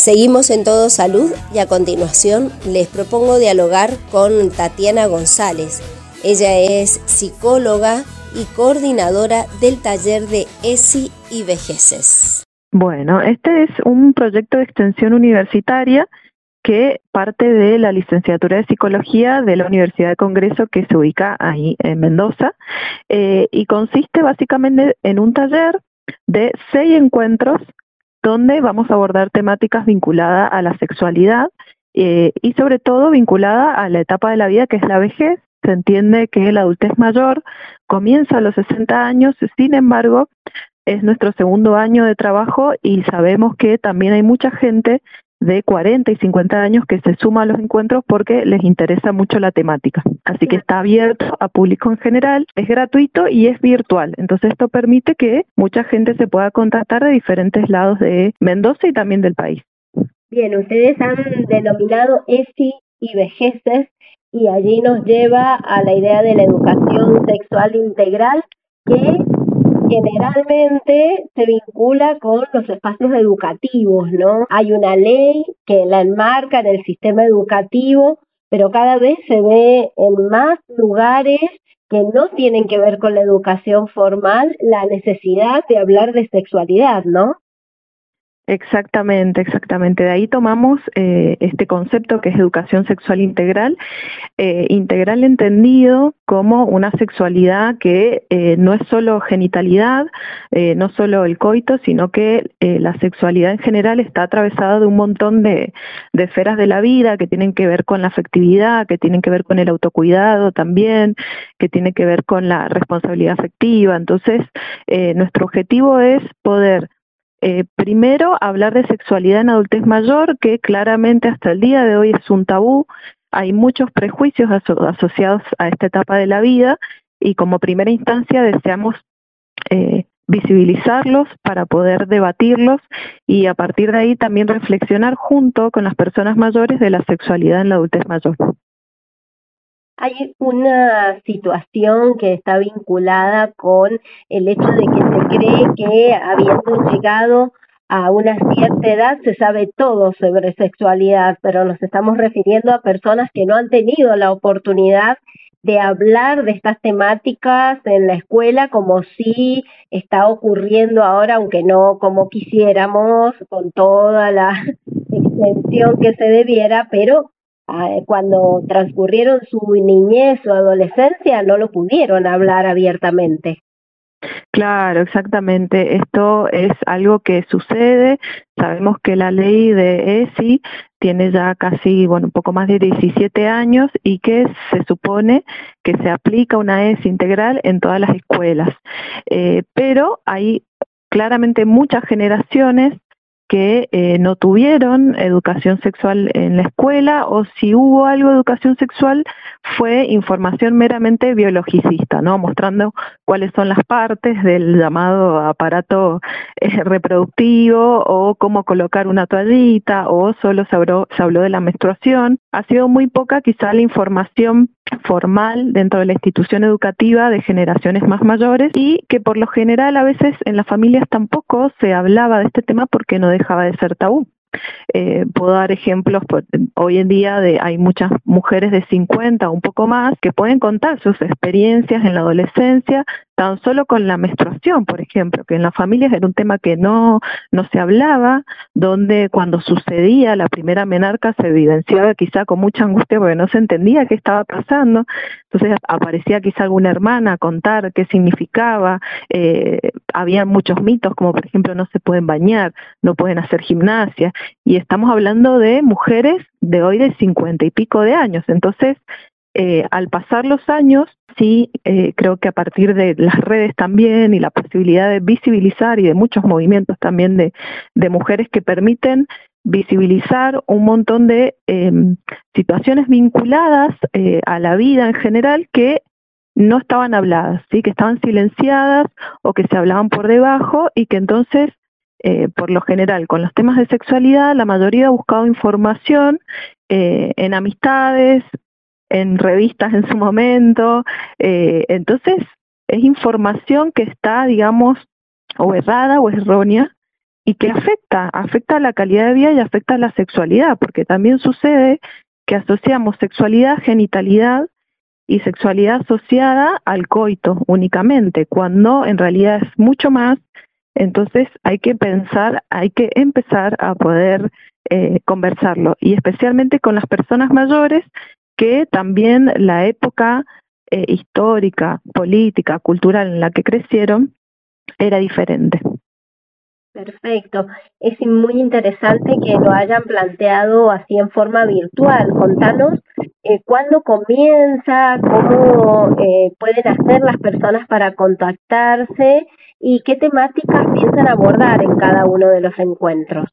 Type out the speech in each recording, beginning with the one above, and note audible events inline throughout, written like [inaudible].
Seguimos en Todo Salud y a continuación les propongo dialogar con Tatiana González. Ella es psicóloga y coordinadora del taller de ESI y vejeces. Bueno, este es un proyecto de extensión universitaria que parte de la licenciatura de psicología de la Universidad de Congreso que se ubica ahí en Mendoza eh, y consiste básicamente en un taller de seis encuentros donde vamos a abordar temáticas vinculadas a la sexualidad eh, y sobre todo vinculada a la etapa de la vida que es la vejez. Se entiende que la adultez mayor comienza a los 60 años, sin embargo, es nuestro segundo año de trabajo y sabemos que también hay mucha gente de 40 y 50 años que se suma a los encuentros porque les interesa mucho la temática. Así que está abierto a público en general, es gratuito y es virtual. Entonces esto permite que mucha gente se pueda contactar de diferentes lados de Mendoza y también del país. Bien, ustedes han denominado ESI y vejeces y allí nos lleva a la idea de la educación sexual integral que generalmente se vincula con los espacios educativos, ¿no? Hay una ley que la enmarca en el sistema educativo, pero cada vez se ve en más lugares que no tienen que ver con la educación formal la necesidad de hablar de sexualidad, ¿no? Exactamente, exactamente. De ahí tomamos eh, este concepto que es educación sexual integral, eh, integral entendido como una sexualidad que eh, no es solo genitalidad, no solo el coito, sino que la sexualidad en general está atravesada de un montón de, de, esferas de la vida que tienen que ver con la afectividad, que tienen que ver con el autocuidado también, que tiene que ver con la responsabilidad afectiva. Entonces, nuestro objetivo es poder eh, primero, hablar de sexualidad en adultez mayor, que claramente hasta el día de hoy es un tabú. Hay muchos prejuicios asociados a esta etapa de la vida y como primera instancia deseamos eh, visibilizarlos para poder debatirlos y a partir de ahí también reflexionar junto con las personas mayores de la sexualidad en la adultez mayor. Hay una situación que está vinculada con el hecho de que se cree que habiendo llegado a una cierta edad se sabe todo sobre sexualidad, pero nos estamos refiriendo a personas que no han tenido la oportunidad de hablar de estas temáticas en la escuela como si está ocurriendo ahora, aunque no como quisiéramos, con toda la [laughs] extensión que se debiera, pero cuando transcurrieron su niñez o adolescencia no lo pudieron hablar abiertamente. Claro, exactamente. Esto es algo que sucede. Sabemos que la ley de ESI tiene ya casi, bueno, un poco más de 17 años y que se supone que se aplica una ESI integral en todas las escuelas. Eh, pero hay claramente muchas generaciones que eh, no tuvieron educación sexual en la escuela o si hubo algo de educación sexual fue información meramente biologicista, ¿no? Mostrando cuáles son las partes del llamado aparato eh, reproductivo o cómo colocar una toallita o solo se habló, se habló de la menstruación. Ha sido muy poca quizá la información formal dentro de la institución educativa de generaciones más mayores y que por lo general a veces en las familias tampoco se hablaba de este tema porque no dejaba de ser tabú. Eh, puedo dar ejemplos, pues, hoy en día de, hay muchas mujeres de 50 o un poco más que pueden contar sus experiencias en la adolescencia, tan solo con la menstruación, por ejemplo, que en las familias era un tema que no, no se hablaba, donde cuando sucedía la primera menarca se evidenciaba quizá con mucha angustia porque no se entendía qué estaba pasando, entonces aparecía quizá alguna hermana a contar qué significaba, eh, había muchos mitos como por ejemplo no se pueden bañar, no pueden hacer gimnasia, y estamos hablando de mujeres de hoy de cincuenta y pico de años, entonces eh, al pasar los años, sí, eh, creo que a partir de las redes también y la posibilidad de visibilizar y de muchos movimientos también de, de mujeres que permiten visibilizar un montón de em, situaciones vinculadas eh, a la vida en general que no estaban habladas, ¿sí? que estaban silenciadas o que se hablaban por debajo y que entonces, eh, por lo general, con los temas de sexualidad, la mayoría ha buscado información en amistades, en revistas en su momento. Eh, entonces, es información que está, digamos, o errada o errónea, y que afecta, afecta a la calidad de vida y afecta a la sexualidad, porque también sucede que asociamos sexualidad, genitalidad y sexualidad asociada al coito únicamente, cuando en realidad es mucho más. Entonces hay que pensar, hay que empezar a poder eh, conversarlo, y especialmente con las personas mayores que también la época eh, histórica, política, cultural en la que crecieron era diferente. Perfecto. Es muy interesante que lo hayan planteado así en forma virtual. Contanos eh, cuándo comienza, cómo eh, pueden hacer las personas para contactarse y qué temáticas piensan abordar en cada uno de los encuentros.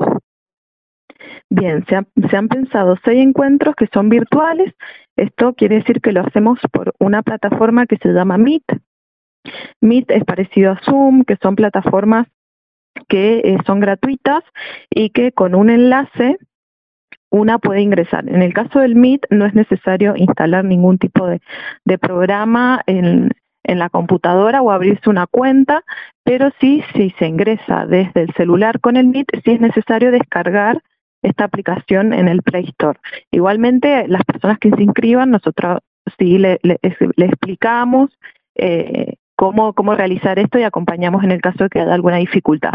Bien, se, se, han pensado seis encuentros que son virtuales. Esto quiere decir que lo hacemos por una plataforma que se llama Meet. Meet es parecido a Zoom, que son plataformas que eh, son gratuitas y que con un enlace una puede ingresar. En el caso del Meet no es necesario instalar ningún tipo de, de programa en, en la computadora o abrirse una cuenta, pero sí, si se ingresa desde el celular con el Meet, sí es necesario descargar esta aplicación en el Play Store. Igualmente, las personas que se inscriban, nosotros sí le, explicamos eh, cómo, cómo realizar esto y acompañamos en el caso de que haya alguna dificultad.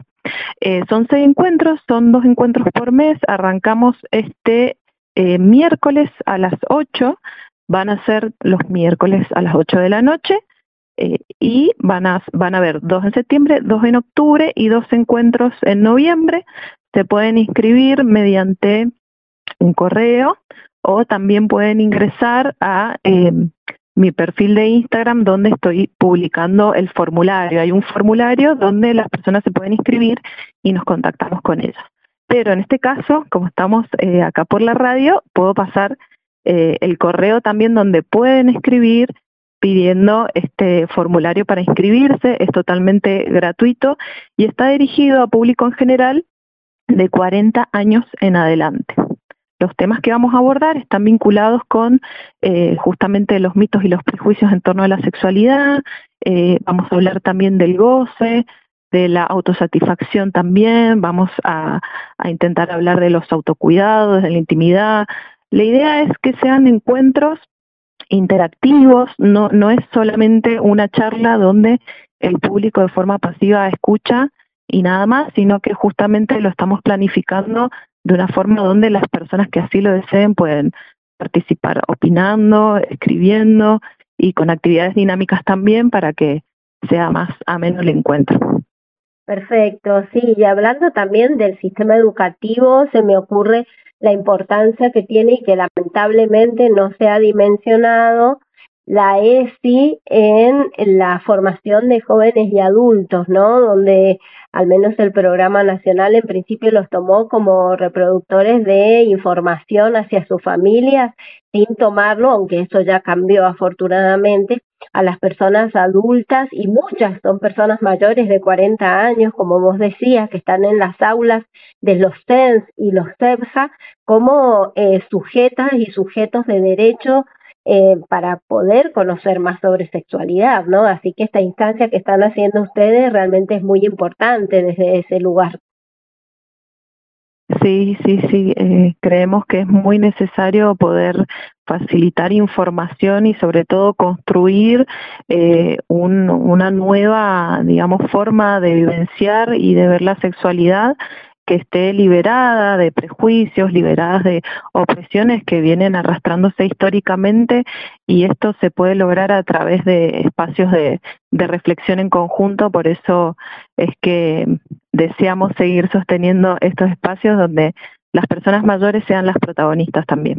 Eh, son seis encuentros, son dos encuentros por mes, arrancamos este eh, miércoles a las 8, van a ser los miércoles a las 8 de la noche y van a, van a haber dos en septiembre, dos en octubre y dos encuentros en noviembre. Se pueden inscribir mediante un correo o también pueden ingresar a eh, mi perfil de Instagram donde estoy publicando el formulario. Hay un formulario donde las personas se pueden inscribir y nos contactamos con ellas. Pero en este caso, como estamos eh, acá por la radio, puedo pasar eh, el correo también donde pueden escribir pidiendo este formulario para inscribirse. Es totalmente gratuito y está dirigido a público en general de 40 años en adelante. Los temas que vamos a abordar están vinculados con eh, justamente los mitos y los prejuicios en torno a la sexualidad. Eh, vamos a hablar también del goce, de la autosatisfacción también. Vamos a, a intentar hablar de los autocuidados, de la intimidad. La idea es que sean encuentros interactivos, no, no es solamente una charla donde el público de forma pasiva escucha y nada más, sino que justamente lo estamos planificando de una forma donde las personas que así lo deseen pueden participar opinando, escribiendo y con actividades dinámicas también para que sea más ameno el encuentro. Perfecto, sí, y hablando también del sistema educativo, se me ocurre la importancia que tiene y que lamentablemente no se ha dimensionado la ESI en la formación de jóvenes y adultos, ¿no? Donde al menos el programa nacional en principio los tomó como reproductores de información hacia sus familias sin tomarlo, aunque eso ya cambió afortunadamente, a las personas adultas y muchas son personas mayores de 40 años, como vos decías, que están en las aulas de los CENS y los CEPSA como eh, sujetas y sujetos de derecho eh, para poder conocer más sobre sexualidad, ¿no? Así que esta instancia que están haciendo ustedes realmente es muy importante desde ese lugar. Sí, sí, sí. Eh, creemos que es muy necesario poder facilitar información y sobre todo construir eh, un, una nueva, digamos, forma de vivenciar y de ver la sexualidad que esté liberada de prejuicios, liberadas de opresiones que vienen arrastrándose históricamente y esto se puede lograr a través de espacios de, de reflexión en conjunto, por eso es que deseamos seguir sosteniendo estos espacios donde las personas mayores sean las protagonistas también.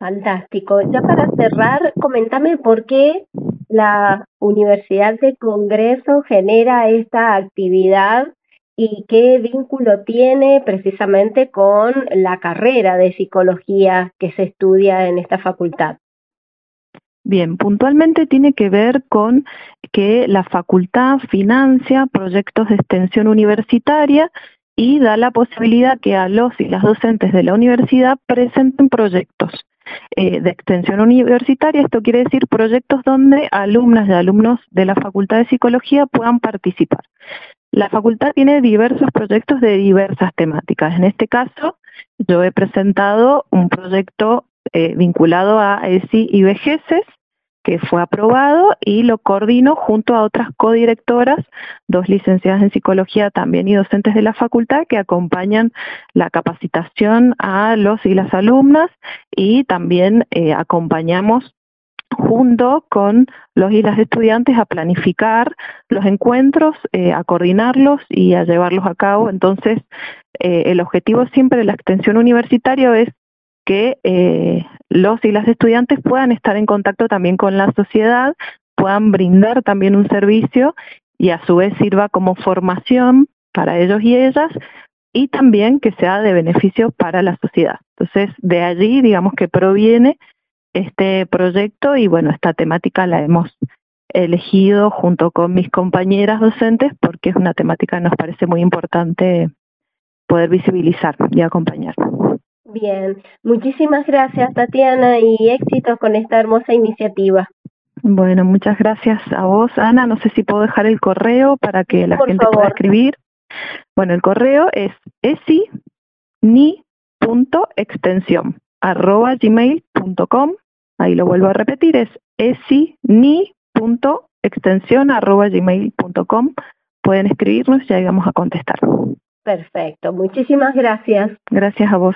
Fantástico. Ya para cerrar, coméntame por qué la Universidad de Congreso genera esta actividad y qué vínculo tiene precisamente con la carrera de psicología que se estudia en esta facultad. Bien, puntualmente tiene que ver con que la facultad financia proyectos de extensión universitaria y da la posibilidad que a los y las docentes de la universidad presenten proyectos eh, de extensión universitaria. Esto quiere decir proyectos donde alumnas y alumnos de la Facultad de Psicología puedan participar. La facultad tiene diversos proyectos de diversas temáticas. En este caso, yo he presentado un proyecto eh, vinculado a ESI y vejeces, que fue aprobado y lo coordino junto a otras codirectoras, dos licenciadas en psicología también y docentes de la facultad que acompañan la capacitación a los y las alumnas y también eh, acompañamos junto con los y las estudiantes a planificar los encuentros, eh, a coordinarlos y a llevarlos a cabo. Entonces, eh, el objetivo siempre de la extensión universitaria es que eh, los y las estudiantes puedan estar en contacto también con la sociedad, puedan brindar también un servicio y a su vez sirva como formación para ellos y ellas y también que sea de beneficio para la sociedad. Entonces, de allí, digamos que proviene este proyecto y bueno, esta temática la hemos elegido junto con mis compañeras docentes porque es una temática que nos parece muy importante poder visibilizar y acompañar. Bien, muchísimas gracias Tatiana y éxitos con esta hermosa iniciativa. Bueno, muchas gracias a vos, Ana. No sé si puedo dejar el correo para que la gente pueda escribir. Bueno, el correo es esi.ni.extensión arroba gmail.com. Ahí lo vuelvo a repetir, es esi.ni.extensión arroba gmail.com. Pueden escribirnos y ahí vamos a contestar. Perfecto, muchísimas gracias. Gracias a vos.